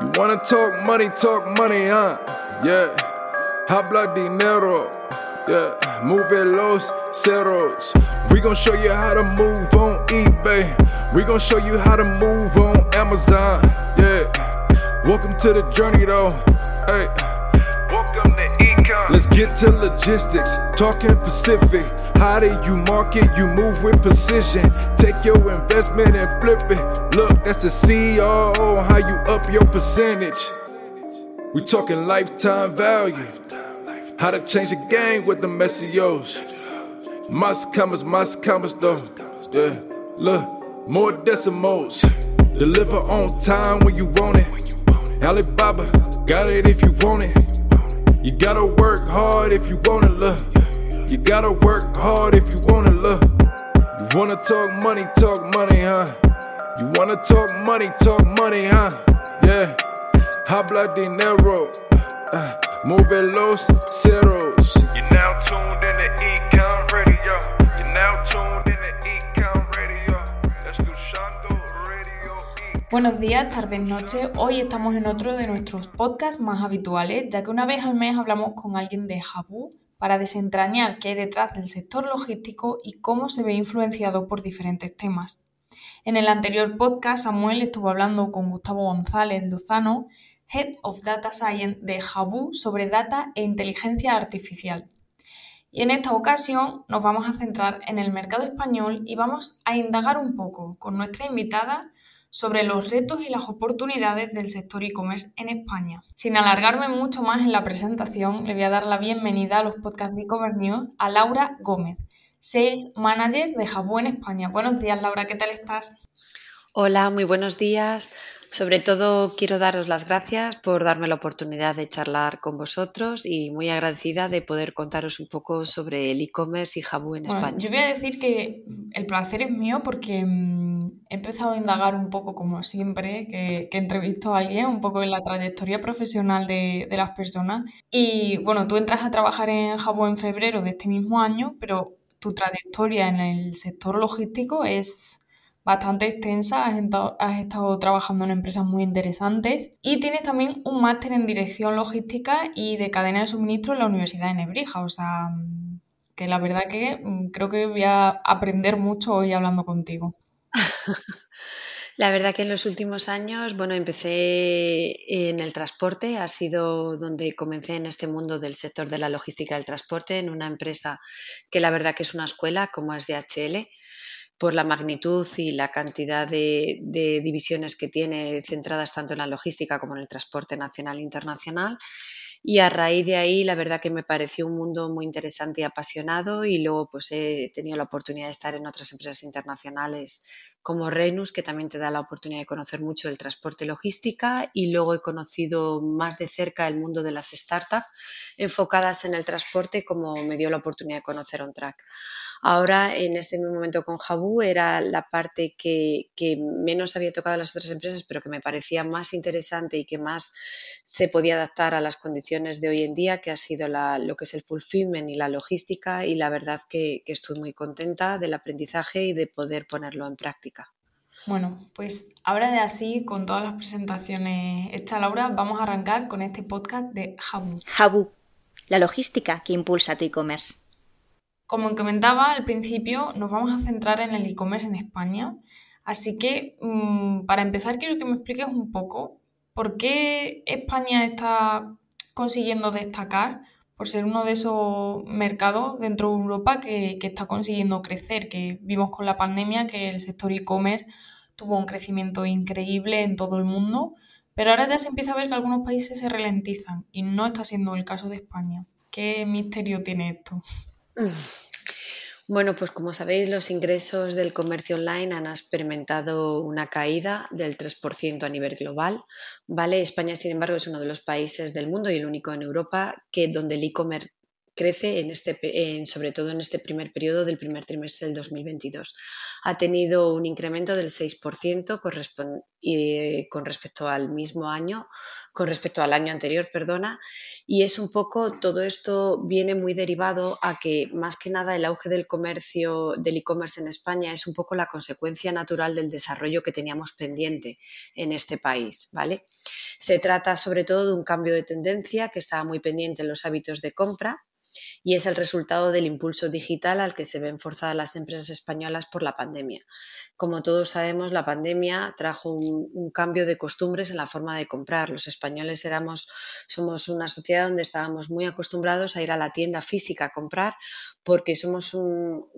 You wanna talk money, talk money, huh? Yeah. Habla dinero. Yeah. Move los ceros. We gon' show you how to move on eBay. We gon' show you how to move on Amazon. Yeah. Welcome to the journey though. Hey. Let's get to logistics, talking Pacific. How do you market? You move with precision. Take your investment and flip it. Look, that's the CEO. How you up your percentage? We talking lifetime value. How to change the game with the SEOs. Mas commas, mas commas though. Yeah, look, more decimals. Deliver on time when you want it. Alibaba, got it if you want it. You gotta work hard if you wanna look. You gotta work hard if you wanna look. You wanna talk money, talk money, huh? You wanna talk money, talk money, huh? Yeah. Habla dinero. Uh, move los ceros. You're now tuned in to Ecom Radio. You're now tuned in to Buenos días, tardes, noches. Hoy estamos en otro de nuestros podcasts más habituales, ya que una vez al mes hablamos con alguien de Jabu para desentrañar qué hay detrás del sector logístico y cómo se ve influenciado por diferentes temas. En el anterior podcast, Samuel estuvo hablando con Gustavo González Lozano, Head of Data Science de Jabu, sobre data e inteligencia artificial. Y en esta ocasión nos vamos a centrar en el mercado español y vamos a indagar un poco con nuestra invitada sobre los retos y las oportunidades del sector e-commerce en España. Sin alargarme mucho más en la presentación, le voy a dar la bienvenida a los podcasts de e-commerce news a Laura Gómez, Sales Manager de Jabu en España. Buenos días, Laura, ¿qué tal estás? Hola, muy buenos días. Sobre todo quiero daros las gracias por darme la oportunidad de charlar con vosotros y muy agradecida de poder contaros un poco sobre el e-commerce y Jabu en Bueno, España. yo voy a decir que el placer es mío porque mm, he empezado a indagar un poco, como siempre, que, que entrevisto a alguien, un poco en la trayectoria profesional de, de las personas. Y bueno, tú entras a trabajar en Japón en febrero de este mismo año, pero tu trayectoria en el sector logístico es bastante extensa, has has estado trabajando en empresas muy interesantes y tienes también un máster en dirección logística y de cadena de suministro en la Universidad de Nebrija, o sea, que la verdad que mm, creo que voy a aprender mucho hoy hablando contigo. La verdad que en los últimos años, bueno, empecé en el transporte, ha sido donde comencé en este mundo del sector de la logística del transporte, en una empresa que la verdad que es una escuela como es DHL, por la magnitud y la cantidad de, de divisiones que tiene centradas tanto en la logística como en el transporte nacional e internacional. Y a raíz de ahí, la verdad que me pareció un mundo muy interesante y apasionado y luego pues he tenido la oportunidad de estar en otras empresas internacionales como Renus, que también te da la oportunidad de conocer mucho el transporte y logística y luego he conocido más de cerca el mundo de las startups enfocadas en el transporte como me dio la oportunidad de conocer OnTrack. Ahora, en este mismo momento con Jabu, era la parte que, que menos había tocado las otras empresas, pero que me parecía más interesante y que más se podía adaptar a las condiciones de hoy en día, que ha sido la- lo que es el fulfillment y la logística. Y la verdad que, que estoy muy contenta del aprendizaje y de poder ponerlo en práctica. Bueno, pues ahora de así, con todas las presentaciones hechas, Laura, vamos a arrancar con este podcast de Jabu. Jabu, la logística que impulsa tu e-commerce. Como comentaba al principio, nos vamos a centrar en el e-commerce en España. Así que, mm, para empezar, quiero que me expliques un poco por qué España está consiguiendo destacar por ser uno de esos mercados dentro de Europa que, que está consiguiendo crecer, que vimos con la pandemia que el sector e-commerce tuvo un crecimiento increíble en todo el mundo, pero ahora ya se empieza a ver que algunos países se ralentizan y no está siendo el caso de España. ¿Qué misterio tiene esto? Bueno, pues como sabéis, los ingresos del comercio online han experimentado una caída del 3% a nivel global. ¿vale? España, sin embargo, es uno de los países del mundo y el único en Europa que donde el e-commerce crece en este, sobre todo en este primer periodo del primer trimestre del 2022. Ha tenido un incremento del 6% y, con respecto al mismo año, con respecto al año anterior, perdona, y es un poco, todo esto viene muy derivado a que más que nada el auge del comercio, del e-commerce en España es un poco la consecuencia natural del desarrollo que teníamos pendiente en este país, ¿vale? Se trata sobre todo de un cambio de tendencia que estaba muy pendiente en los hábitos de compra y es el resultado del impulso digital al que se ven forzadas las empresas españolas por la pandemia. Como todos sabemos, la pandemia trajo un, cambio de costumbres en la forma de comprar. Los españoles éramos, somos una sociedad donde estábamos muy acostumbrados a ir a la tienda física a comprar porque somos un,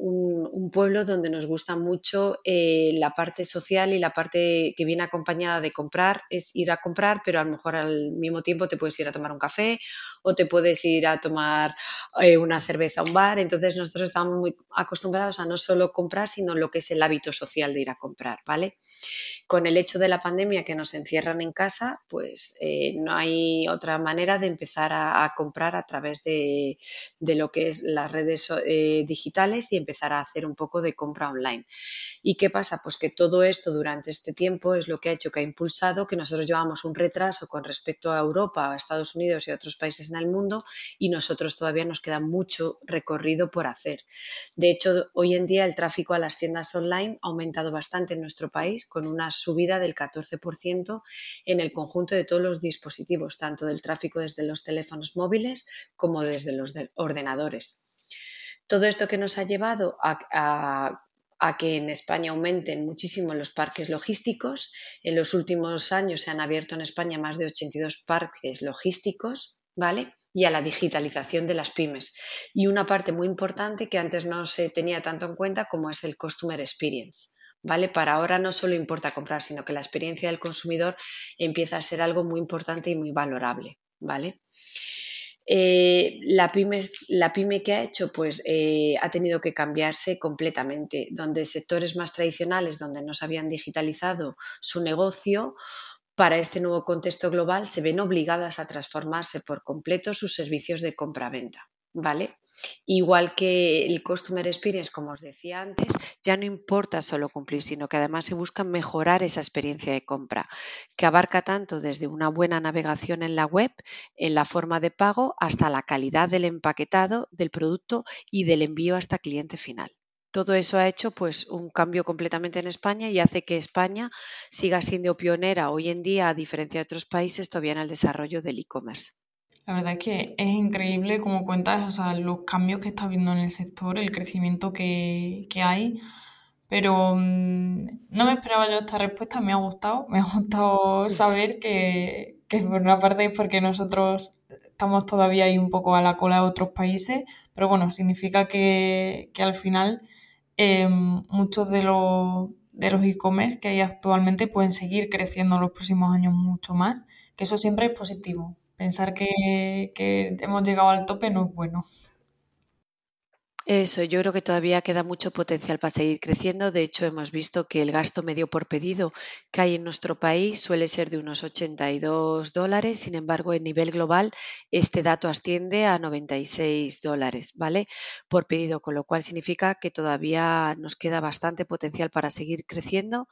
pueblo donde nos gusta mucho eh, la parte social y la parte que viene acompañada de comprar es ir a comprar, pero a lo mejor al mismo tiempo te puedes ir a tomar un café o te puedes ir a tomar eh, una cerveza a un bar. Entonces nosotros estamos muy acostumbrados a no solo comprar, sino lo que es el hábito social de ir a comprar, ¿vale? Con el hecho de la pandemia que nos encierran en casa, pues eh, no hay otra manera de empezar a, comprar a través de, de, lo que es las redes eh, digitales y empezar a hacer un poco de compra online. ¿Y qué pasa? Pues que todo esto durante este tiempo es lo que ha hecho que ha impulsado que nosotros llevamos un retraso con respecto a Europa, a Estados Unidos y a otros países en el mundo y nosotros todavía nos queda mucho recorrido por hacer. De hecho, hoy en día el tráfico a las tiendas online ha aumentado bastante en nuestro país con una subida del 14% en el conjunto de todos los dispositivos, tanto del tráfico desde los teléfonos móviles como desde los ordenadores. Todo esto que nos ha llevado a que en España aumenten muchísimo los parques logísticos. En los últimos años se han abierto en España más de 82 parques logísticos ¿vale? Y a la digitalización de las pymes. Y una parte muy importante que antes no se tenía tanto en cuenta como es el Customer Experience. ¿Vale? Para ahora no solo importa comprar, sino que la experiencia del consumidor empieza a ser algo muy importante y muy valorable, ¿vale? Eh, la, pyme, la, pyme, que ha hecho, pues eh, ha tenido que cambiarse completamente, donde sectores más tradicionales, donde no se habían digitalizado su negocio, para este nuevo contexto global se ven obligadas a transformarse por completo sus servicios de compra-venta. ¿Vale? Igual que el Customer Experience, como os decía antes, ya no importa solo cumplir, sino que además se busca mejorar esa experiencia de compra, que abarca tanto desde una buena navegación en la web, en la forma de pago, hasta la calidad del empaquetado del producto y del envío hasta cliente final. Todo eso ha hecho pues un cambio completamente en España y hace que España siga siendo pionera hoy en día, a diferencia de otros países, todavía en el desarrollo del e-commerce. La verdad es que es increíble como cuentas, o sea, los cambios que está viendo en el sector, el crecimiento que, hay, pero mm, no me esperaba yo esta respuesta, me ha gustado, me ha gustado saber que, que por una parte es porque nosotros estamos todavía ahí un poco a la cola de otros países, pero bueno, significa que, que al final Em, muchos de los de los e-commerce que hay actualmente pueden seguir creciendo en los próximos años mucho más, que eso siempre es positivo. Pensar que, que hemos llegado al tope no es bueno. Eso, yo creo que todavía queda mucho potencial para seguir creciendo. De hecho, hemos visto que el gasto medio por pedido que hay en nuestro país suele ser de unos 82 dólares. Sin embargo, en nivel global, este dato asciende a 96 dólares, ¿vale? Por pedido, con lo cual significa que todavía nos queda bastante potencial para seguir creciendo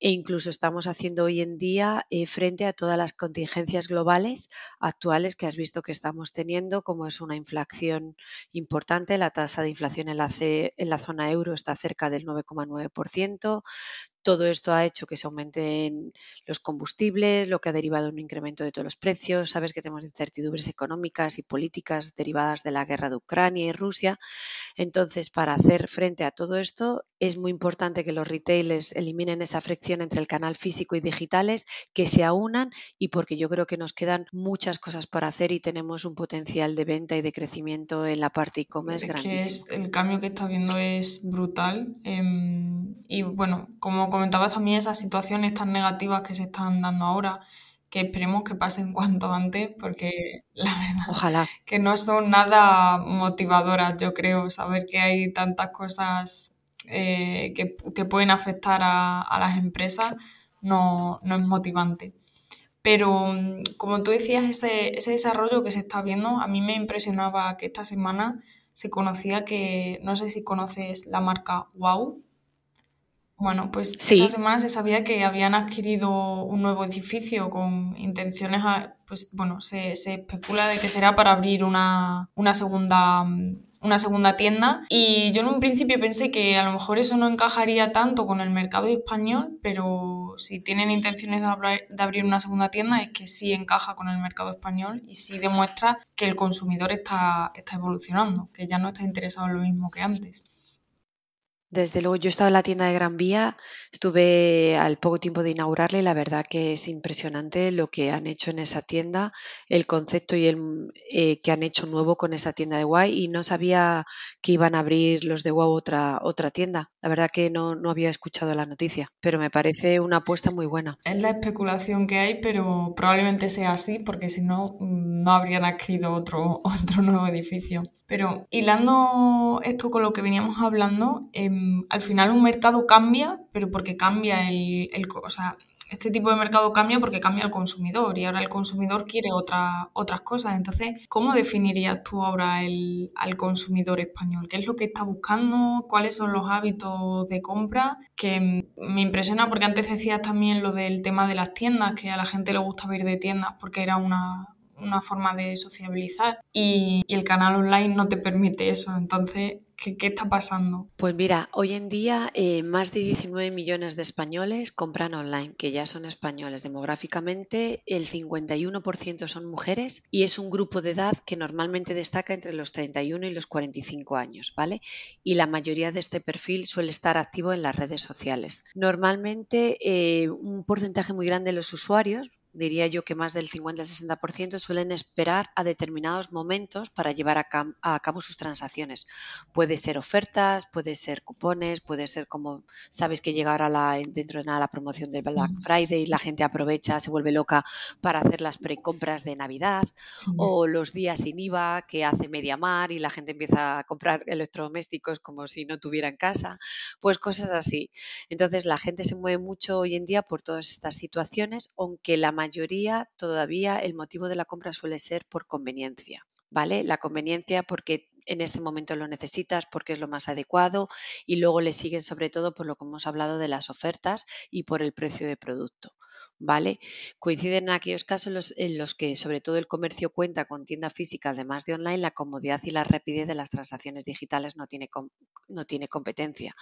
e incluso estamos haciendo hoy en día eh, frente a todas las contingencias globales actuales que has visto que estamos teniendo, como es una inflación importante, la tasa de inflación en la, en la zona euro está cerca del 9,9%, todo esto ha hecho que se aumenten los combustibles, lo que ha derivado en un incremento de todos los precios. Sabes que tenemos incertidumbres económicas y políticas derivadas de la guerra de Ucrania y Rusia. Entonces, para hacer frente a todo esto, es muy importante que los retailers eliminen esa fricción entre el canal físico y digitales, que se aunan y porque yo creo que nos quedan muchas cosas para hacer y tenemos un potencial de venta y de crecimiento en la parte e-commerce grandísimo. el cambio que está viendo es brutal. Em, y bueno, como comentabas también esas situaciones tan negativas que se están dando ahora, que esperemos que pasen cuanto antes, porque la verdad Ojalá. que no son nada motivadoras, yo creo, saber que hay tantas cosas eh, que, que pueden afectar a, a las empresas no, no es motivante. Pero mm, como tú decías, ese, ese desarrollo que se está viendo, a mí me impresionaba que esta semana se conocía que, no sé si conoces la marca Wow. Bueno, pues esta Sí, semana se sabía que habían adquirido un nuevo edificio con intenciones, a- pues bueno, se, se especula de que será para abrir una, una segunda, mm, una segunda tienda. Y yo en un principio pensé que a lo mejor eso no encajaría tanto con el mercado español, pero si tienen intenciones de abrir, de abrir una segunda tienda es que sí encaja con el mercado español y sí demuestra que el consumidor está, está evolucionando, que ya no está interesado en lo mismo que antes. Desde luego yo estaba en la tienda de Gran Vía, estuve al poco tiempo de inaugurarla y la verdad que es impresionante lo que han hecho en esa tienda, el concepto y el eh, que han hecho nuevo con esa tienda de Guay y no sabía que iban a abrir los de Wow otra, otra tienda. La verdad que no, no había escuchado la noticia, pero me parece una apuesta muy buena. Es la especulación que hay, pero probablemente sea así, porque si no, no habrían adquirido otro, otro nuevo edificio. Pero hilando esto con lo que veníamos hablando, em, al final un mercado cambia, pero porque cambia el, el o sea, este tipo de mercado cambia porque cambia el consumidor y ahora el consumidor quiere otra- otras cosas. Entonces, ¿cómo definirías tú ahora el, al consumidor español? ¿Qué es lo que está buscando? ¿Cuáles son los hábitos de compra? Que me impresiona porque antes decías también lo del tema de las tiendas, que a la gente le gusta ir de tiendas porque era una, una forma de sociabilizar y el canal online no te permite eso. Entonces, ¿qué, está pasando? Pues mira, hoy en día eh, más de 19 millones de españoles compran online, que ya son españoles. Demográficamente, el 51% son mujeres y es un grupo de edad que normalmente destaca entre los 31 y los 45 años, ¿vale? Y la mayoría de este perfil suele estar activo en las redes sociales. Normalmente, eh, un porcentaje muy grande de los usuarios, diría yo que más del 50 al 60% suelen esperar a determinados momentos para llevar a, a cabo sus transacciones. Puede ser ofertas, puede ser cupones, puede ser como sabes que llega ahora la, dentro de nada la promoción del Black Mm, Friday, la gente aprovecha, se vuelve loca para hacer las precompras de Navidad sí. o los días sin IVA que hace Mediamar y la gente empieza a comprar electrodomésticos como si no tuviera en casa, pues cosas así. Entonces la gente se mueve mucho hoy en día por todas estas situaciones, aunque la mayoría todavía el motivo de la compra suele ser por conveniencia. ¿Vale? La conveniencia porque en este momento lo necesitas, porque es lo más adecuado y luego le siguen sobre todo por lo que hemos hablado de las ofertas y por el precio de producto. ¿Vale? Coinciden en aquellos casos en los, que sobre todo el comercio cuenta con tienda física además de online, la comodidad y la rapidez de las transacciones digitales no tiene, no tiene competencia.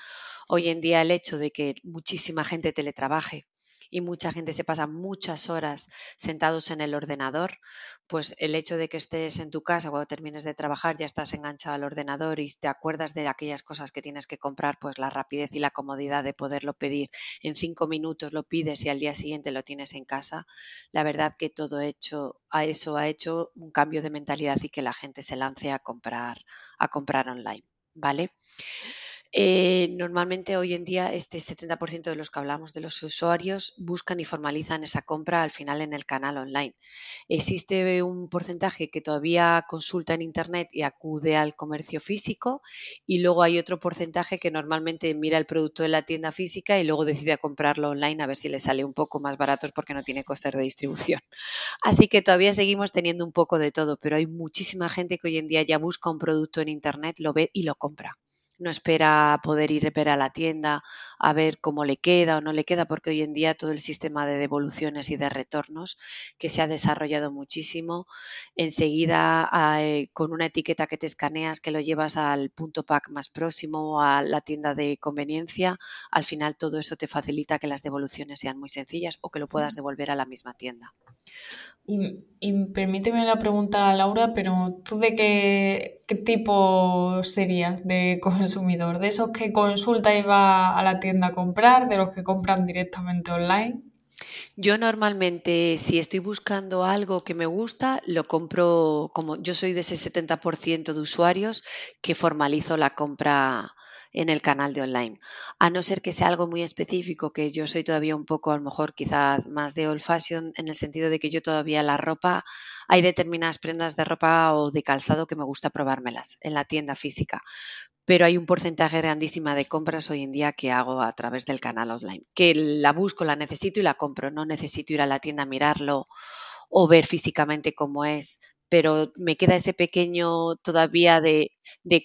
Hoy en día el hecho de que muchísima gente teletrabaje y mucha gente se pasa muchas horas sentados en el ordenador, pues el hecho de que estés en tu casa cuando termines de trabajar ya estás enganchado al ordenador y te acuerdas de aquellas cosas que tienes que comprar, pues la rapidez y la comodidad de poderlo pedir en cinco minutos lo pides y al día siguiente lo tienes en casa, la verdad que todo hecho a eso ha hecho un cambio de mentalidad y que la gente se lance a comprar a comprar online, ¿vale? Eh, normalmente hoy en día este 70% de los que hablamos de los usuarios buscan y formalizan esa compra al final en el canal online. Existe un porcentaje que todavía consulta en Internet y acude al comercio físico y luego hay otro porcentaje que normalmente mira el producto en la tienda física y luego decide comprarlo online a ver si le sale un poco más baratos porque no tiene costes de distribución. Así que todavía seguimos teniendo un poco de todo, pero hay muchísima gente que hoy en día ya busca un producto en Internet, lo ve y lo compra no espera poder ir a la tienda a ver cómo le queda o no le queda, porque hoy en día todo el sistema de devoluciones y de retornos que se ha desarrollado muchísimo, enseguida eh, con una etiqueta que te escaneas, que lo llevas al punto pack más próximo o a la tienda de conveniencia, al final todo eso te facilita que las devoluciones sean muy sencillas o que lo puedas devolver a la misma tienda. Y, y permíteme la pregunta, Laura, pero ¿tú de qué, qué tipo serías de consumidor? ¿De esos que consulta y va a la tienda a comprar? ¿De los que compran directamente online? Yo normalmente, si estoy buscando algo que me gusta, lo compro como yo soy de ese 70% de usuarios que formalizo la compra en el canal de online. A no ser que sea algo muy específico, que yo soy todavía un poco, a lo mejor quizás más de old fashion, en el sentido de que yo todavía la ropa, hay determinadas prendas de ropa o de calzado que me gusta probármelas en la tienda física. Pero hay un porcentaje grandísima de compras hoy en día que hago a través del canal online. Que la busco, la necesito y la compro. No necesito ir a la tienda a mirarlo o ver físicamente cómo es, pero me queda ese pequeño todavía de,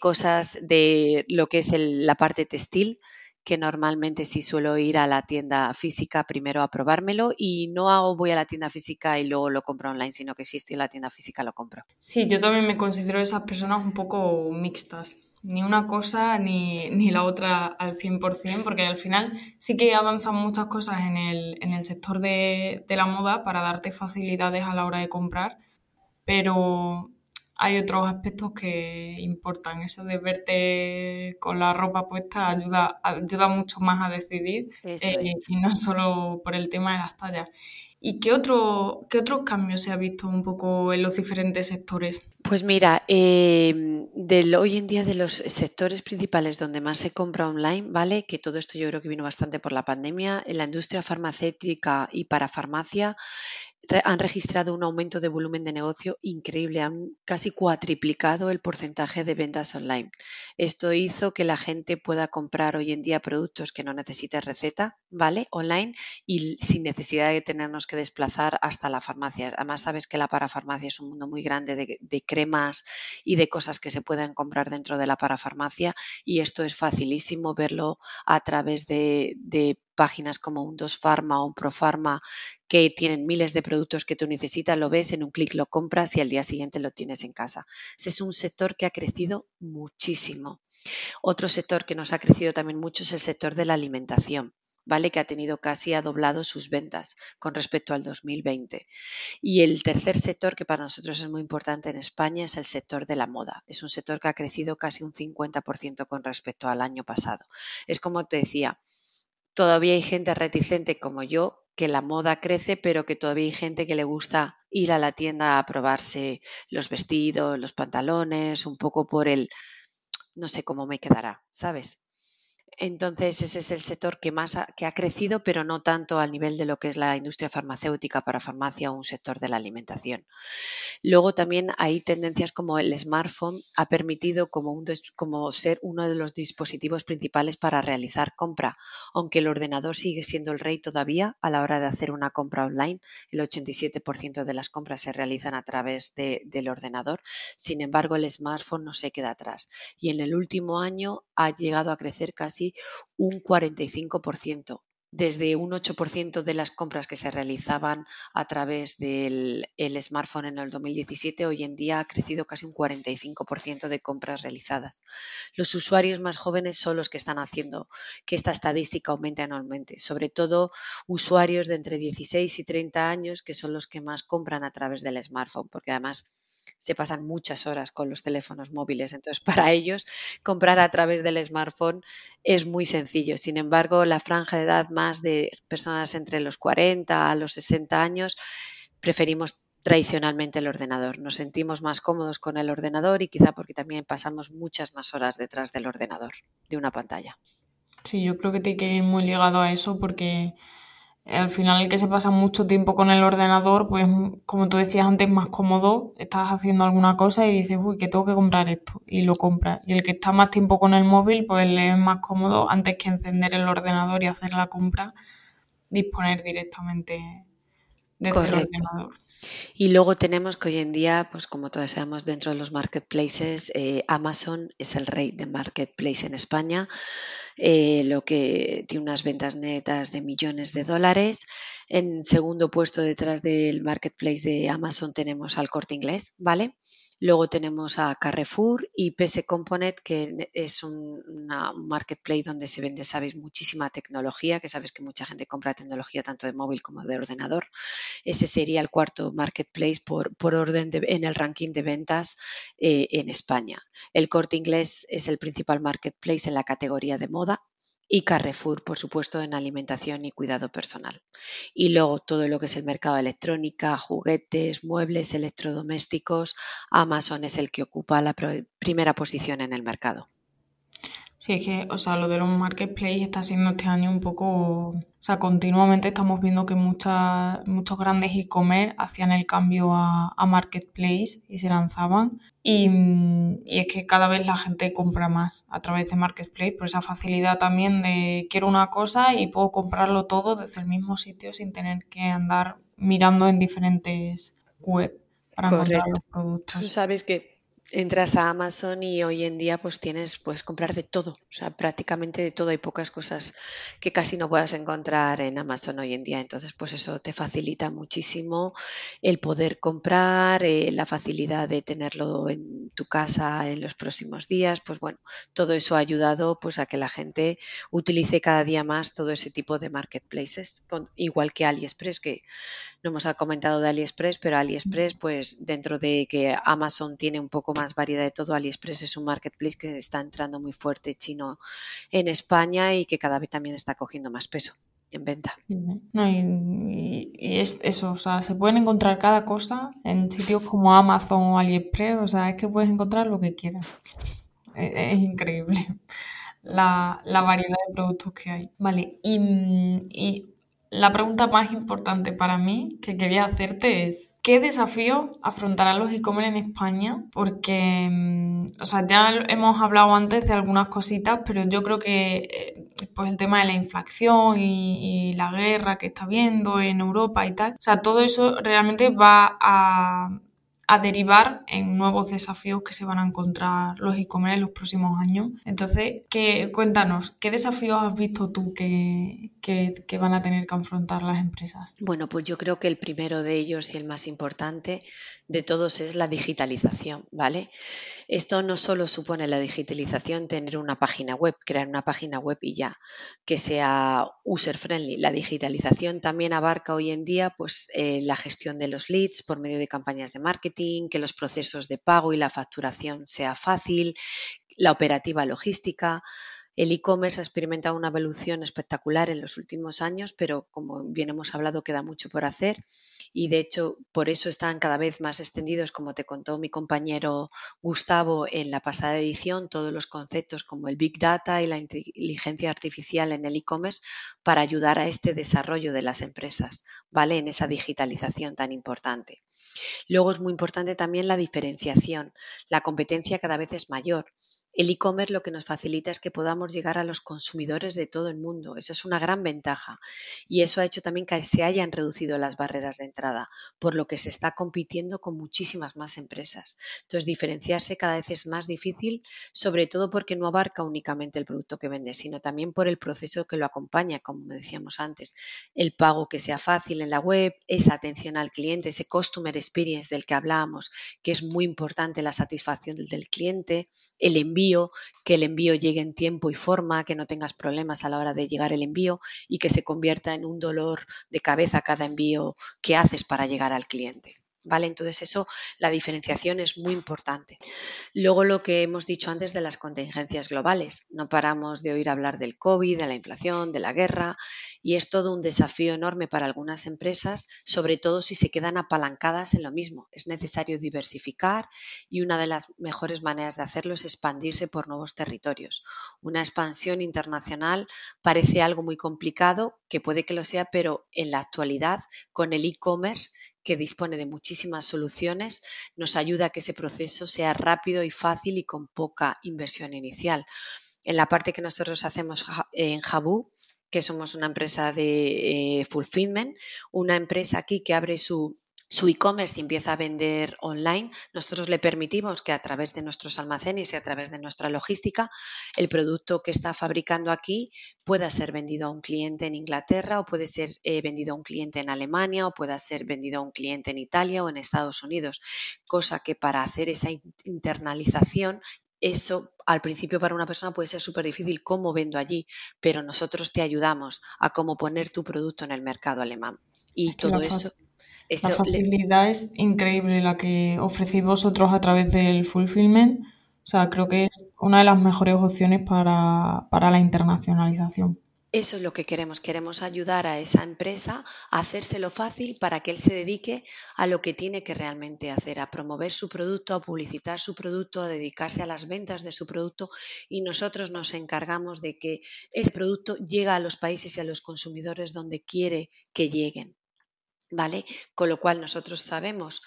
cosas de lo que es el- la parte textil, que normalmente sí suelo ir a la tienda física primero a probármelo y no voy a la tienda física y luego lo compro online, sino que si estoy en la tienda física lo compro. Sí, yo también me considero esas personas un poco mixtas. Ni una cosa ni, ni la otra al 100%, porque al final sí que avanzan muchas cosas en el, en el sector de la moda para darte facilidades a la hora de comprar, pero hay otros aspectos que importan. Eso de verte con la ropa puesta ayuda, ayuda mucho más a decidir eh, y no solo por el tema de las tallas. ¿Y qué otro, qué otros cambios se ha visto un poco en los diferentes sectores? Pues mira, eh, del, hoy en día de los sectores principales donde más se compra online, ¿vale? Que todo esto yo creo que vino bastante por la pandemia, en la industria farmacéutica y para farmacia han registrado un aumento de volumen de negocio increíble, han casi cuatriplicado el porcentaje de ventas online. Esto hizo que la gente pueda comprar hoy en día productos que no necesite receta, ¿vale? Online y sin necesidad de tenernos que desplazar hasta la farmacia. Además, sabes que la parafarmacia es un mundo muy grande de, cremas y de cosas que se pueden comprar dentro de la parafarmacia y esto es facilísimo verlo a través de, de páginas como un 2 Pharma o un Profarma que tienen miles de productos que tú necesitas, lo ves, en un clic lo compras y al día siguiente lo tienes en casa. Es un sector que ha crecido muchísimo. Otro sector que nos ha crecido también mucho es el sector de la alimentación. ¿vale? Que ha tenido casi ha doblado sus ventas con respecto al 2020. Y el tercer sector que para nosotros es muy importante en España es el sector de la moda. Es un sector que ha crecido casi un 50% con respecto al año pasado. Es como te decía, todavía hay gente reticente como yo que la moda crece, pero que todavía hay gente que le gusta ir a la tienda a probarse los vestidos, los pantalones, un poco por el no sé cómo me quedará, ¿sabes? Entonces ese es el sector que más ha, que ha crecido, pero no tanto al nivel de lo que es la industria farmacéutica para farmacia o un sector de la alimentación. Luego también hay tendencias como el smartphone ha permitido como, un, como ser uno de los dispositivos principales para realizar compra, aunque el ordenador sigue siendo el rey todavía a la hora de hacer una compra online. El 87% de las compras se realizan a través de, del ordenador. Sin embargo, el smartphone no se queda atrás y en el último año ha llegado a crecer casi un 45%, desde un 8% de las compras que se realizaban a través del el smartphone en el 2017, hoy en día ha crecido casi un 45% de compras realizadas. Los usuarios más jóvenes son los que están haciendo que esta estadística aumente anualmente, sobre todo usuarios de entre 16 y 30 años, que son los que más compran a través del smartphone, porque además se pasan muchas horas con los teléfonos móviles. Entonces, para ellos, comprar a través del smartphone es muy sencillo. Sin embargo, la franja de edad más de personas entre los 40 a los 60 años, preferimos tradicionalmente el ordenador. Nos sentimos más cómodos con el ordenador y quizá porque también pasamos muchas más horas detrás del ordenador, de una pantalla. Sí, yo creo que tiene que ir muy ligado a eso porque al final el que se pasa mucho tiempo con el ordenador, pues como tú decías antes, más cómodo, estás haciendo alguna cosa y dices, uy, que tengo que comprar esto, y lo compras. Y el que está más tiempo con el móvil, pues le es más cómodo antes que encender el ordenador y hacer la compra, disponer directamente desde Correcto. el ordenador. Y luego tenemos que hoy en día, pues como todos sabemos, dentro de los marketplaces, eh, Amazon es el rey de marketplace en España, eh, lo que tiene unas ventas netas de millones de dólares. En segundo puesto detrás del marketplace de Amazon tenemos al Corte Inglés, ¿vale? Luego tenemos a Carrefour y PS Component, que es un, marketplace donde se vende, sabes, muchísima tecnología, que sabes que mucha gente compra tecnología tanto de móvil como de ordenador. Ese sería el cuarto marketplace por, por orden de, en el ranking de ventas eh, en España. El corte inglés es el principal marketplace en la categoría de moda y Carrefour, por supuesto, en alimentación y cuidado personal. Y luego todo lo que es el mercado de electrónica, juguetes, muebles, electrodomésticos, Amazon es el que ocupa la primera posición en el mercado. Sí, es que, o sea, lo de los marketplaces está siendo este año un poco, o sea, continuamente estamos viendo que muchas, muchos grandes e-commerce hacían el cambio a, a marketplace y se lanzaban. Y, y es que cada vez la gente compra más a través de marketplace por esa facilidad también de quiero una cosa y puedo comprarlo todo desde el mismo sitio sin tener que andar mirando en diferentes web para encontrar los Correcto. Tú productos. sabes que entras a Amazon y hoy en día pues tienes, puedes comprar de todo, o sea, prácticamente de todo. Hay pocas cosas que casi no puedas encontrar en Amazon hoy en día. Entonces, pues eso te facilita muchísimo el poder comprar, eh, la facilidad de tenerlo en tu casa en los próximos días. Pues bueno, todo eso ha ayudado pues a que la gente utilice cada día más todo ese tipo de marketplaces, con- igual que AliExpress, que no hemos comentado de AliExpress, pero AliExpress, pues dentro de que Amazon tiene un poco más variedad de todo, AliExpress es un marketplace que está entrando muy fuerte chino en España y que cada vez también está cogiendo más peso en venta. No, y, es eso, o sea, se pueden encontrar cada cosa en sitios como Amazon o AliExpress, o sea, es que puedes encontrar lo que quieras. Es, increíble la, la variedad de productos que hay. Vale, y la pregunta más importante para mí que quería hacerte es, ¿qué desafío afrontarán los e-commerce en España? Porque, mm, o sea, ya hemos hablado antes de algunas cositas, pero yo creo que eh, pues el tema de la inflación y, y la guerra que está habiendo en Europa y tal, o sea, todo eso realmente va a, a derivar en nuevos desafíos que se van a encontrar los e-commerce en los próximos años. Entonces, ¿qué, cuéntanos, ¿qué desafíos has visto tú que, que, que van a tener que afrontar las empresas? Bueno, pues yo creo que el primero de ellos y el más importante de todos es la digitalización, ¿vale? Esto no solo supone la digitalización, tener una página web, crear una página web y ya, que sea user friendly. La digitalización también abarca hoy en día pues, eh, la gestión de los leads por medio de campañas de marketing, que los procesos de pago y la facturación sea fácil, la operativa logística. El e-commerce ha experimentado una evolución espectacular en los últimos años, pero como bien hemos hablado, queda mucho por hacer y de hecho por eso están cada vez más extendidos, como te contó mi compañero Gustavo en la pasada edición, todos los conceptos como el Big Data y la inteligencia artificial en el e-commerce para ayudar a este desarrollo de las empresas, ¿vale? En esa digitalización tan importante. Luego es muy importante también la diferenciación. La competencia cada vez es mayor. El e-commerce lo que nos facilita es que podamos llegar a los consumidores de todo el mundo. Esa es una gran ventaja. Y eso ha hecho también que se hayan reducido las barreras de entrada, por lo que se está compitiendo con muchísimas más empresas. Entonces, diferenciarse cada vez es más difícil, sobre todo porque no abarca únicamente el producto que vende, sino también por el proceso que lo acompaña, como decíamos antes. El pago que sea fácil en la web, esa atención al cliente, ese customer experience del que hablábamos, que es muy importante la satisfacción del cliente, el envío que el envío llegue en tiempo y forma, que no tengas problemas a la hora de llegar el envío y que se convierta en un dolor de cabeza cada envío que haces para llegar al cliente. ¿Vale? Entonces eso, la diferenciación es muy importante. Luego lo que hemos dicho antes de las contingencias globales. No paramos de oír hablar del COVID, de la inflación, de la guerra y es todo un desafío enorme para algunas empresas, sobre todo si se quedan apalancadas en lo mismo. Es necesario diversificar y una de las mejores maneras de hacerlo es expandirse por nuevos territorios. Una expansión internacional parece algo muy complicado, que puede que lo sea, pero en la actualidad con el e-commerce que dispone de muchísimas soluciones, nos ayuda a que ese proceso sea rápido y fácil y con poca inversión inicial. En la parte que nosotros hacemos en Jabu, que somos una empresa de eh, fulfillment, una empresa aquí que abre su su e-commerce empieza a vender online, nosotros le permitimos que a través de nuestros almacenes y a través de nuestra logística, el producto que está fabricando aquí pueda ser vendido a un cliente en Inglaterra o puede ser eh, vendido a un cliente en Alemania o pueda ser vendido a un cliente en Italia o en Estados Unidos. Cosa que para hacer esa internalización eso al principio para una persona puede ser súper difícil cómo vendo allí, pero nosotros te ayudamos a cómo poner tu producto en el mercado alemán. Y Es que todo eso, eso la le- facilidad es increíble la que ofrecéis vosotros a través del fulfillment. O sea, creo que es una de las mejores opciones para, para la internacionalización. Eso es lo que queremos. Queremos ayudar a esa empresa a hacérselo fácil para que él se dedique a lo que tiene que realmente hacer, a promover su producto, a publicitar su producto, a dedicarse a las ventas de su producto y nosotros nos encargamos de que ese producto llegue a los países y a los consumidores donde quiere que lleguen. ¿Vale? Con lo cual nosotros sabemos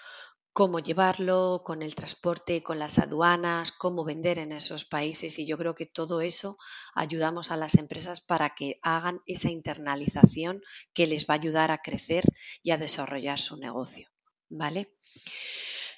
cómo llevarlo, con el transporte, con las aduanas, cómo vender en esos países y yo creo que todo eso ayudamos a las empresas para que hagan esa internalización que les va a ayudar a crecer y a desarrollar su negocio. ¿Vale?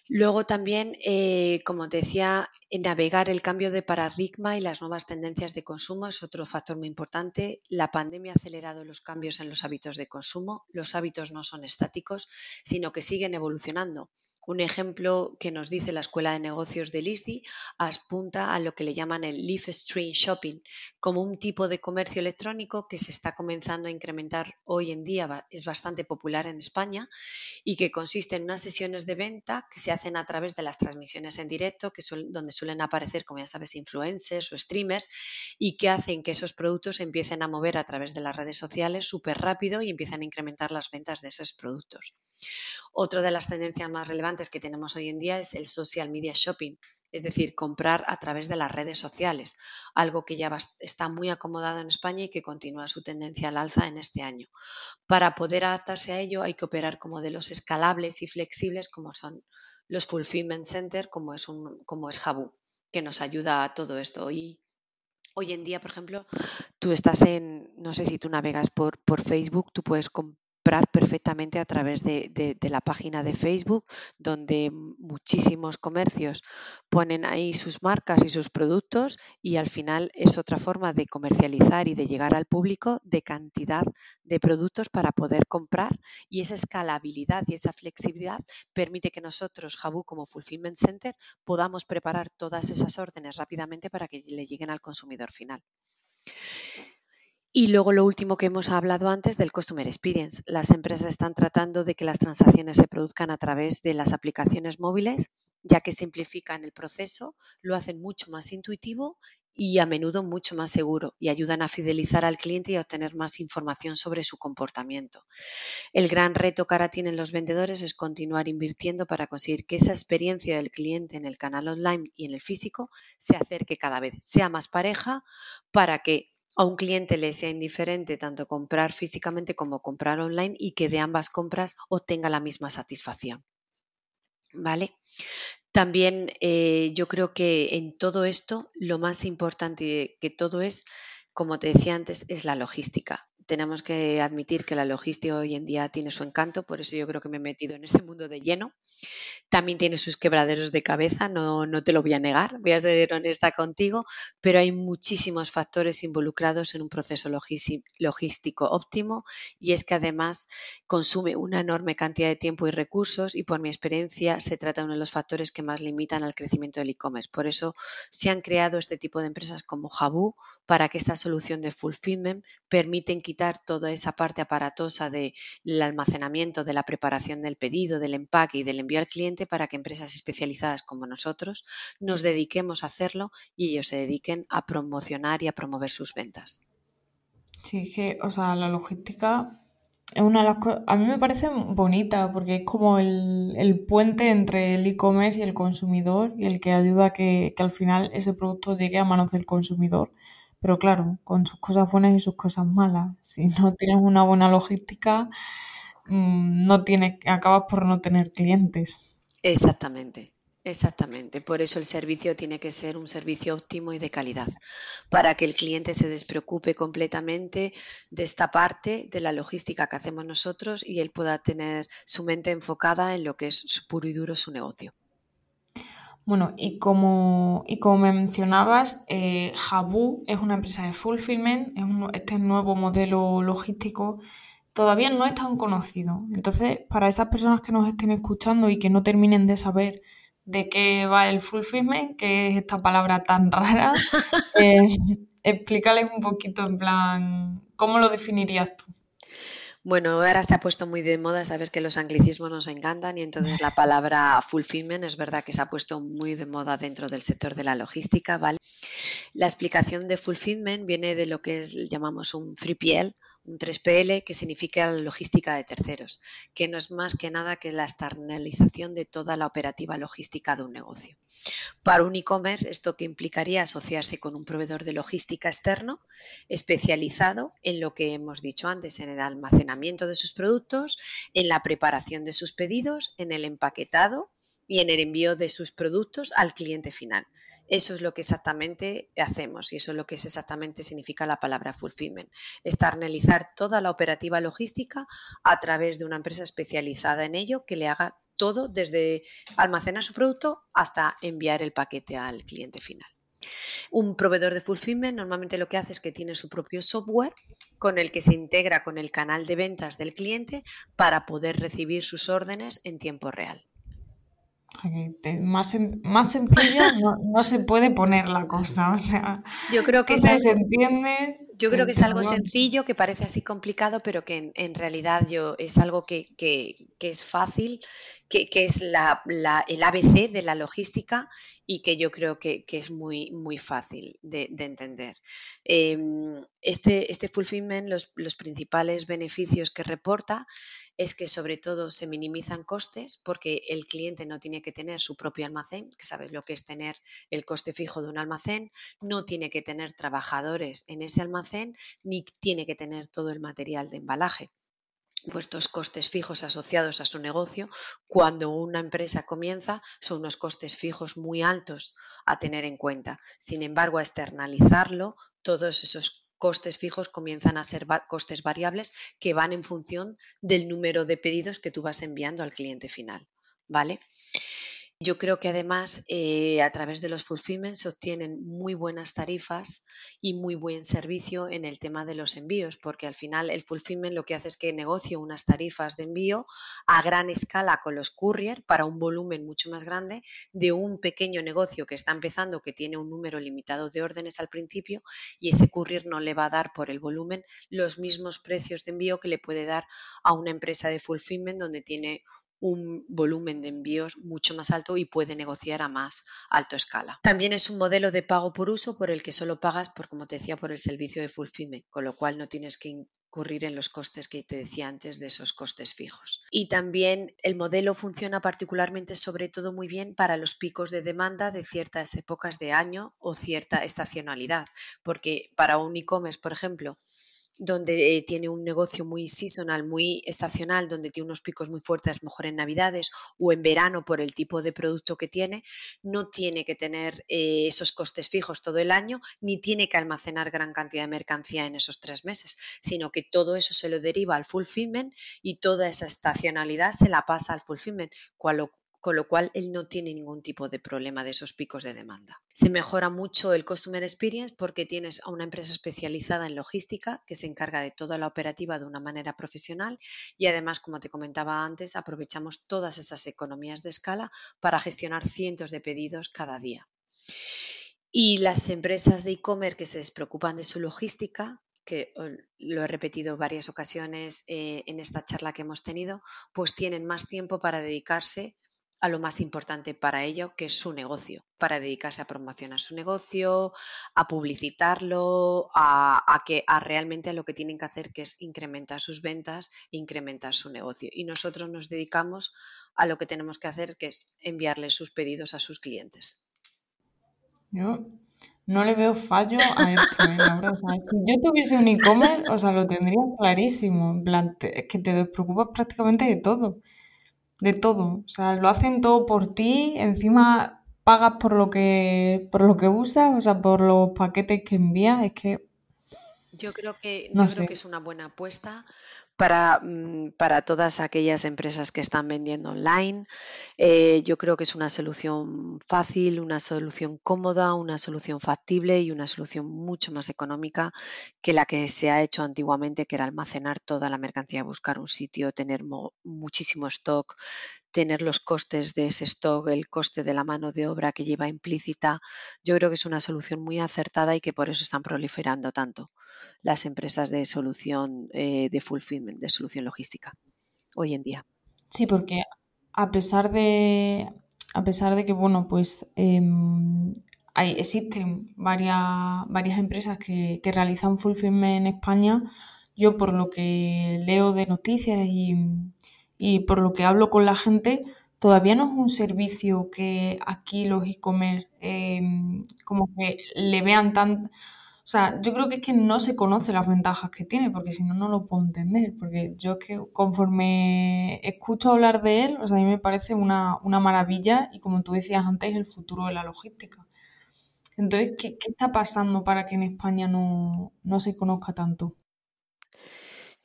Luego también, eh, como te decía, navegar el cambio de paradigma y las nuevas tendencias de consumo es otro factor muy importante. La pandemia ha acelerado los cambios en los hábitos de consumo. Los hábitos no son estáticos, sino que siguen evolucionando. Un ejemplo que nos dice la Escuela de Negocios de ISDI apunta a lo que le llaman el live stream shopping, como un tipo de comercio electrónico que se está comenzando a incrementar hoy en día, es bastante popular en España y que consiste en unas sesiones de venta que se hacen a través de las transmisiones en directo, que son, donde suelen aparecer, como ya sabes, influencers o streamers y que hacen que esos productos empiecen a mover a través de las redes sociales súper rápido y empiezan a incrementar las ventas de esos productos. Otra de las tendencias más relevantes que tenemos hoy en día es el social media shopping, es decir, comprar a través de las redes sociales, algo que ya está muy acomodado en España y que continúa su tendencia al alza en este año. Para poder adaptarse a ello hay que operar con modelos escalables y flexibles como son los fulfillment center, como es, un, como es Jabu, que nos ayuda a todo esto. Y hoy en día, por ejemplo, tú estás en, no sé si tú navegas por, por Facebook, tú puedes comprar perfectamente a través de, la página de Facebook, donde muchísimos comercios ponen ahí sus marcas y sus productos y al final es otra forma de comercializar y de llegar al público de cantidad de productos para poder comprar y esa escalabilidad y esa flexibilidad permite que nosotros, Jabu como Fulfillment Center, podamos preparar todas esas órdenes rápidamente para que le lleguen al consumidor final. Y luego lo último que hemos hablado antes del Customer Experience. Las empresas están tratando de que las transacciones se produzcan a través de las aplicaciones móviles, ya que simplifican el proceso, lo hacen mucho más intuitivo y a menudo mucho más seguro y ayudan a fidelizar al cliente y a obtener más información sobre su comportamiento. El gran reto que ahora tienen los vendedores es continuar invirtiendo para conseguir que esa experiencia del cliente en el canal online y en el físico se acerque cada vez, sea más pareja para que a un cliente le sea indiferente tanto comprar físicamente como comprar online y que de ambas compras obtenga la misma satisfacción. ¿Vale? También eh, yo creo que en todo esto lo más importante que todo es, como te decía antes, es la logística tenemos que admitir que la logística hoy en día tiene su encanto, por eso yo creo que me he metido en este mundo de lleno. También tiene sus quebraderos de cabeza, no, no te lo voy a negar, voy a ser honesta contigo, pero hay muchísimos factores involucrados en un proceso logístico óptimo y es que además consume una enorme cantidad de tiempo y recursos y por mi experiencia se trata de uno de los factores que más limitan al crecimiento del e-commerce. Por eso se han creado este tipo de empresas como Jabu para que esta solución de fulfillment permiten quitar toda esa parte aparatosa del almacenamiento, de la preparación del pedido, del empaque y del envío al cliente para que empresas especializadas como nosotros nos dediquemos a hacerlo y ellos se dediquen a promocionar y a promover sus ventas. Sí, que, o sea, la logística es una de las cosas, a mí me parece bonita porque es como el, puente entre el e-commerce y el consumidor y el que ayuda a que, al final ese producto llegue a manos del consumidor. Pero claro, con sus cosas buenas y sus cosas malas. Si no tienes una buena logística, mm, no tienes, acabas por no tener clientes. Exactamente. Exactamente, por eso el servicio tiene que ser un servicio óptimo y de calidad, para que el cliente se despreocupe completamente de esta parte de la logística que hacemos nosotros y él pueda tener su mente enfocada en lo que es puro y duro su negocio. Bueno, y como, y como me mencionabas, eh, es una empresa de fulfillment, es este nuevo modelo logístico todavía no es tan conocido. Entonces, para esas personas que nos estén escuchando y que no terminen de saber de qué va el fulfillment, que es esta palabra tan rara, eh, explícales un poquito en plan, ¿cómo lo definirías tú? Bueno, ahora se ha puesto muy de moda, sabes que los anglicismos nos encantan y entonces la palabra fulfillment es verdad que se ha puesto muy de moda dentro del sector de la logística, ¿vale? La explicación de fulfillment viene de lo que llamamos un 3PL, un 3PL que significa logística de terceros, que no es más que nada que la externalización de toda la operativa logística de un negocio. Para un e-commerce, esto que implicaría asociarse con un proveedor de logística externo especializado en lo que hemos dicho antes, en el almacenamiento de sus productos, en la preparación de sus pedidos, en el empaquetado y en el envío de sus productos al cliente final. Eso es lo que exactamente hacemos y eso es lo que es exactamente significa la palabra fulfillment. Externalizar toda la operativa logística a través de una empresa especializada en ello que le haga todo desde almacenar su producto hasta enviar el paquete al cliente final. Un proveedor de fulfillment normalmente lo que hace es que tiene su propio software con el que se integra con el canal de ventas del cliente para poder recibir sus órdenes en tiempo real. Más, más sencillo no, se puede poner la cosa, o sea, yo creo que se entiende. Yo creo que es algo sencillo, que parece así complicado, pero que en, realidad yo, es algo que, es fácil, que, es la, el ABC de la logística y que yo creo que, es muy, muy fácil de, entender. Em, este, este fulfillment, los, los principales beneficios que reporta es que sobre todo se minimizan costes porque el cliente no tiene que tener su propio almacén, que sabes lo que es tener el coste fijo de un almacén, no tiene que tener trabajadores en ese almacén, ni tiene que tener todo el material de embalaje puestos costes fijos asociados a su negocio, cuando una empresa comienza son unos costes fijos muy altos a tener en cuenta. Sin embargo, a externalizarlo, todos esos costes fijos comienzan a ser costes variables que van en función del número de pedidos que tú vas enviando al cliente final. ¿Vale? Yo creo que además eh, a través de los fulfillments se obtienen muy buenas tarifas y muy buen servicio en el tema de los envíos, porque al final el fulfillment lo que hace es que negocio unas tarifas de envío a gran escala con los courier para un volumen mucho más grande de un pequeño negocio que está empezando, que tiene un número limitado de órdenes al principio y ese courier no le va a dar por el volumen los mismos precios de envío que le puede dar a una empresa de fulfillment donde tiene un volumen de envíos mucho más alto y puede negociar a más alto escala. También es un modelo de pago por uso por el que solo pagas por, como te decía, por el servicio de fulfillment, con lo cual no tienes que incurrir en los costes que te decía antes de esos costes fijos. Y también el modelo funciona particularmente, sobre todo, muy bien para los picos de demanda de ciertas épocas de año o cierta estacionalidad, porque para un e-commerce, por ejemplo, donde eh, tiene un negocio muy seasonal, muy estacional, donde tiene unos picos muy fuertes, mejor en Navidades o en verano por el tipo de producto que tiene, no tiene que tener eh, esos costes fijos todo el año, ni tiene que almacenar gran cantidad de mercancía en esos tres meses, sino que todo eso se lo deriva al fulfillment y toda esa estacionalidad se la pasa al fulfillment, cual, con lo cual él no tiene ningún tipo de problema de esos picos de demanda. Se mejora mucho el Customer Experience porque tienes a una empresa especializada en logística que se encarga de toda la operativa de una manera profesional y además, como te comentaba antes, aprovechamos todas esas economías de escala para gestionar cientos de pedidos cada día. Y las empresas de e-commerce que se despreocupan de su logística que lo he repetido varias ocasiones eh, en esta charla que hemos tenido, pues tienen más tiempo para dedicarse a lo más importante para ello, que es su negocio, para dedicarse a promocionar su negocio, a publicitarlo, a, que a realmente a lo que tienen que hacer, que es incrementar sus ventas, incrementar su negocio. Y nosotros nos dedicamos a lo que tenemos que hacer, que es enviarles sus pedidos a sus clientes. Yo no le veo fallo a esto, ¿eh, si yo tuviese un e-commerce, o sea, lo tendría clarísimo. En plan, es que te preocupas prácticamente de todo de todo. O sea, lo hacen todo por ti, encima pagas por lo que, por lo que usas, o sea, por los paquetes que envías, es que... Yo creo que, yo creo que es una buena apuesta para, mm, para todas aquellas empresas que están vendiendo online. Eh, yo creo que es una solución fácil, una solución cómoda, una solución factible y una solución mucho más económica que la que se ha hecho antiguamente, que era almacenar toda la mercancía, buscar un sitio, tener muchísimo stock, tener los costes de ese stock, el coste de la mano de obra que lleva implícita, yo creo que es una solución muy acertada y que por eso están proliferando tanto las empresas de solución eh, de fulfillment, de solución logística hoy en día. Sí, porque a pesar de, a pesar de que, bueno, pues em, hay, existen varias, varias empresas que, que realizan fulfillment en España, yo por lo que leo de noticias y, y por lo que hablo con la gente, todavía no es un servicio que aquí los e-commerce em, como que le vean tan... O sea, yo creo que es que no se conoce las ventajas que tiene, porque si no, no lo puedo entender. Porque yo es que conforme escucho hablar de él, o sea, a mí me parece una, una maravilla y como tú decías antes, el futuro de la logística. Entonces, ¿qué, qué está pasando para que en España no, no se conozca tanto?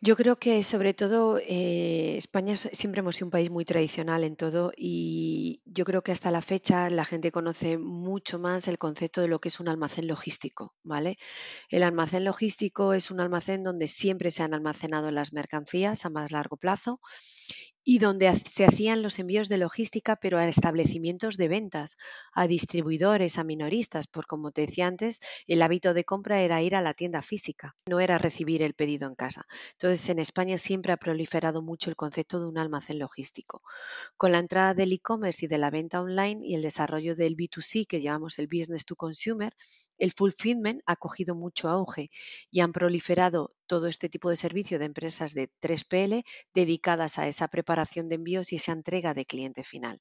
Yo creo que sobre todo eh, España es- siempre hemos sido un país muy tradicional en todo y yo creo que hasta la fecha la gente conoce mucho más el concepto de lo que es un almacén logístico, ¿vale? El almacén logístico es un almacén donde siempre se han almacenado las mercancías a más largo plazo y donde se hacían los envíos de logística, pero a establecimientos de ventas, a distribuidores, a minoristas, por como te decía antes, el hábito de compra era ir a la tienda física, no era recibir el pedido en casa. Entonces, en España siempre ha proliferado mucho el concepto de un almacén logístico. Con la entrada del e-commerce y de la venta online y el desarrollo del B2C, que llamamos el Business to Consumer, el fulfillment ha cogido mucho auge y han proliferado todo este tipo de servicio de empresas de 3PL dedicadas a esa preparación de envíos y esa entrega de cliente final.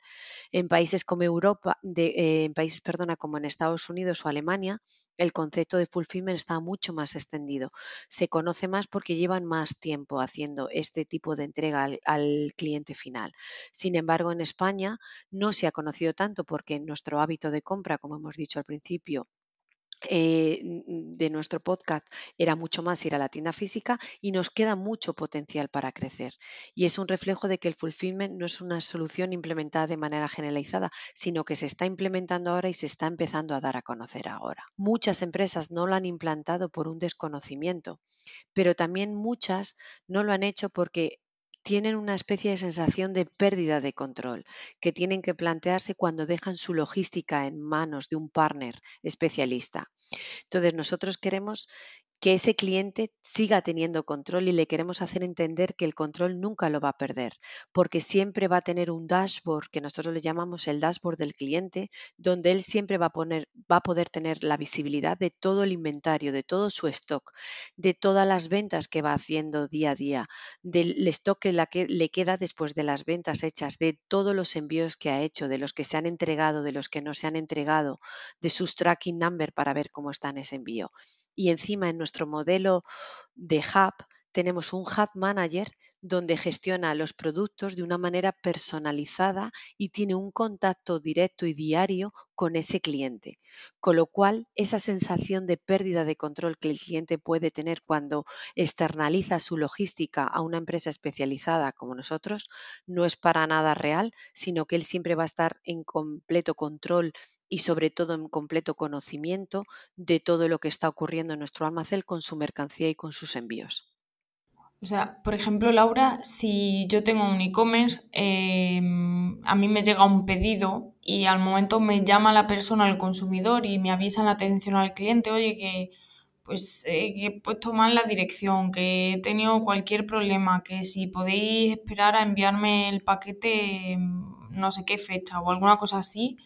En países como Europa, eh, en países, perdona, como en Estados Unidos o Alemania, el concepto de fulfillment está mucho más extendido. Se conoce más porque llevan más tiempo haciendo este tipo de entrega al, al cliente final. Sin embargo, en España no se ha conocido tanto porque nuestro hábito de compra, como hemos dicho al principio, eh, de nuestro podcast era mucho más ir a la tienda física y nos queda mucho potencial para crecer. Y es un reflejo de que el fulfillment no es una solución implementada de manera generalizada, sino que se está implementando ahora y se está empezando a dar a conocer ahora. Muchas empresas no lo han implantado por un desconocimiento, pero también muchas no lo han hecho porque tienen una especie de sensación de pérdida de control que tienen que plantearse cuando dejan su logística en manos de un partner especialista. Entonces, nosotros queremos que ese cliente siga teniendo control y le queremos hacer entender que el control nunca lo va a perder, porque siempre va a tener un dashboard que nosotros le llamamos el dashboard del cliente, donde él siempre va a, poner, va a poder tener la visibilidad de todo el inventario, de todo su stock, de todas las ventas que va haciendo día a día, del stock que, que le queda después de las ventas hechas, de todos los envíos que ha hecho, de los que se han entregado, de los que no se han entregado, de sus tracking number para ver cómo está en ese envío. Y encima en nuestro modelo de hub tenemos un hub manager donde gestiona los productos de una manera personalizada y tiene un contacto directo y diario con ese cliente. Con lo cual, esa sensación de pérdida de control que el cliente puede tener cuando externaliza su logística a una empresa especializada como nosotros no es para nada real, sino que él siempre va a estar en completo control y sobre todo en completo conocimiento de todo lo que está ocurriendo en nuestro almacén con su mercancía y con sus envíos. O sea, por ejemplo, Laura, si yo tengo un e-commerce, eh, a mí me llega un pedido y al momento me llama la persona, el consumidor, y me avisa en la atención al cliente, oye, que pues eh, que he puesto mal la dirección, que he tenido cualquier problema, que si podéis esperar a enviarme el paquete no sé qué fecha o alguna cosa así,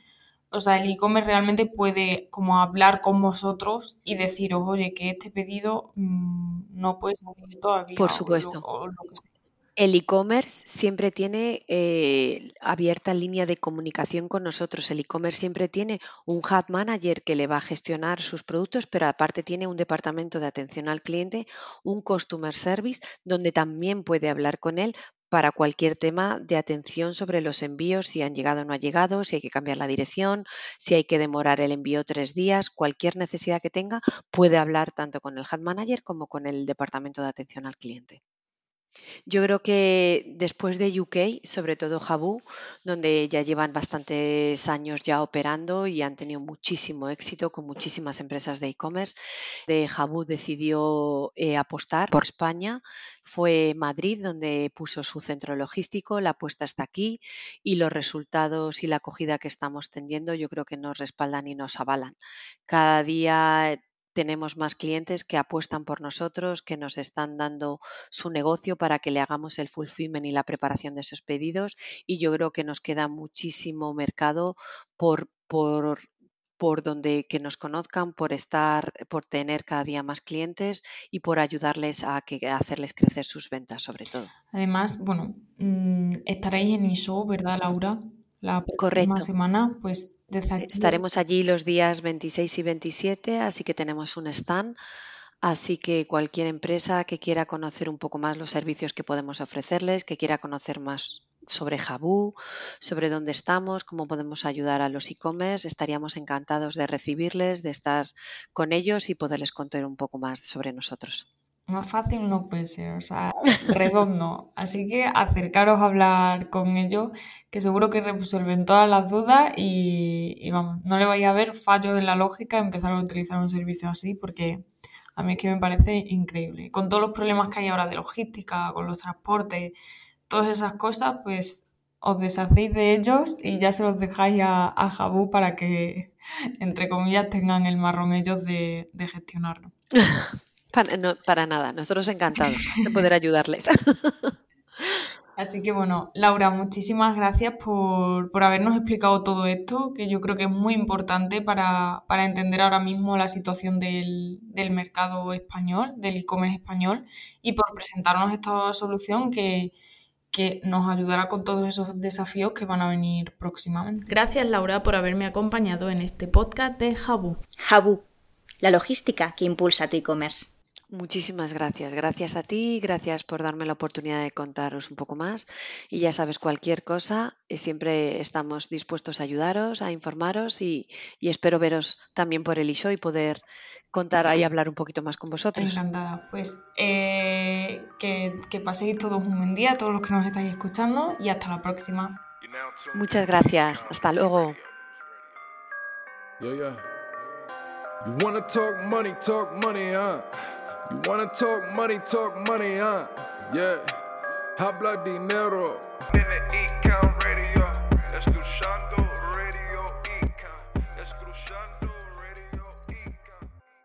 o sea, el e-commerce realmente puede como hablar con vosotros y deciros, oye, que este pedido mmm, no puede salir todavía Por o lo, supuesto. o lo que sea. El e-commerce siempre tiene eh, abierta línea de comunicación con nosotros. El e-commerce siempre tiene un hub manager que le va a gestionar sus productos, pero aparte tiene un departamento de atención al cliente, un customer service, donde también puede hablar con él para cualquier tema de atención sobre los envíos, si han llegado o no ha llegado, si hay que cambiar la dirección, si hay que demorar el envío tres días, cualquier necesidad que tenga, puede hablar tanto con el hub manager como con el departamento de atención al cliente. Yo creo que después de UK, sobre todo Jabu, donde ya llevan bastantes años ya operando y han tenido muchísimo éxito con muchísimas empresas de e-commerce, de Jabu decidió eh, apostar por España. Fue Madrid donde puso su centro logístico, la apuesta está aquí y los resultados y la acogida que estamos teniendo yo creo que nos respaldan y nos avalan. Cada día tenemos más clientes que apuestan por nosotros, que nos están dando su negocio para que le hagamos el fulfillment y la preparación de esos pedidos y yo creo que nos queda muchísimo mercado por, por por donde que nos conozcan, por estar, por tener cada día más clientes y por ayudarles a, que, a hacerles crecer sus ventas, sobre todo. Además, bueno, mm, estaréis en ISO, ¿verdad, Laura? La próxima Correcto. semana, pues desde aquí Estaremos allí los días 26 y 27, así que tenemos un stand. Así que cualquier empresa que quiera conocer un poco más los servicios que podemos ofrecerles, que quiera conocer más sobre Jabu, sobre dónde estamos, cómo podemos ayudar a los e-commerce, estaríamos encantados de recibirles, de estar con ellos y poderles contar un poco más sobre nosotros. Más fácil no puede ser, o sea, redondo. Así que acercaros a hablar con ellos, que seguro que resuelven todas las dudas y, vamos, no le vais a ver fallos en la lógica empezar a utilizar un servicio así, porque a mí es que me parece increíble. Con todos los problemas que hay ahora de logística, con los transportes, todas esas cosas, pues os deshacéis de ellos y ya se los dejáis a, a Jabu para que, entre comillas, tengan el marrón ellos de gestionarlo. Para, no, para nada, nosotros encantados de poder ayudarles. Así que bueno, Laura, muchísimas gracias por, por habernos explicado todo esto, que yo creo que es muy importante para, para entender ahora mismo la situación del, del mercado español, del e-commerce español, y por presentarnos esta solución que, que nos ayudará con todos esos desafíos que van a venir próximamente. Gracias, Laura, por haberme acompañado en este podcast de Jabu. Jabu, la logística que impulsa tu e-commerce. Muchísimas gracias. Gracias a ti, gracias por darme la oportunidad de contaros un poco más. Y ya sabes, cualquier cosa, eh, siempre estamos dispuestos a ayudaros, a informaros y, y espero veros también por el ISO y poder contar y hablar un poquito más con vosotros. Encantada. Pues eh, que, que paséis todos un buen día, todos los que nos estáis escuchando, y hasta la próxima. Muchas gracias. Hasta luego. Yeah, yeah. You wanna talk money, talk money, huh? You wanna talk money, talk money, huh? Yeah. Habla dinero. in the E-Count Radio.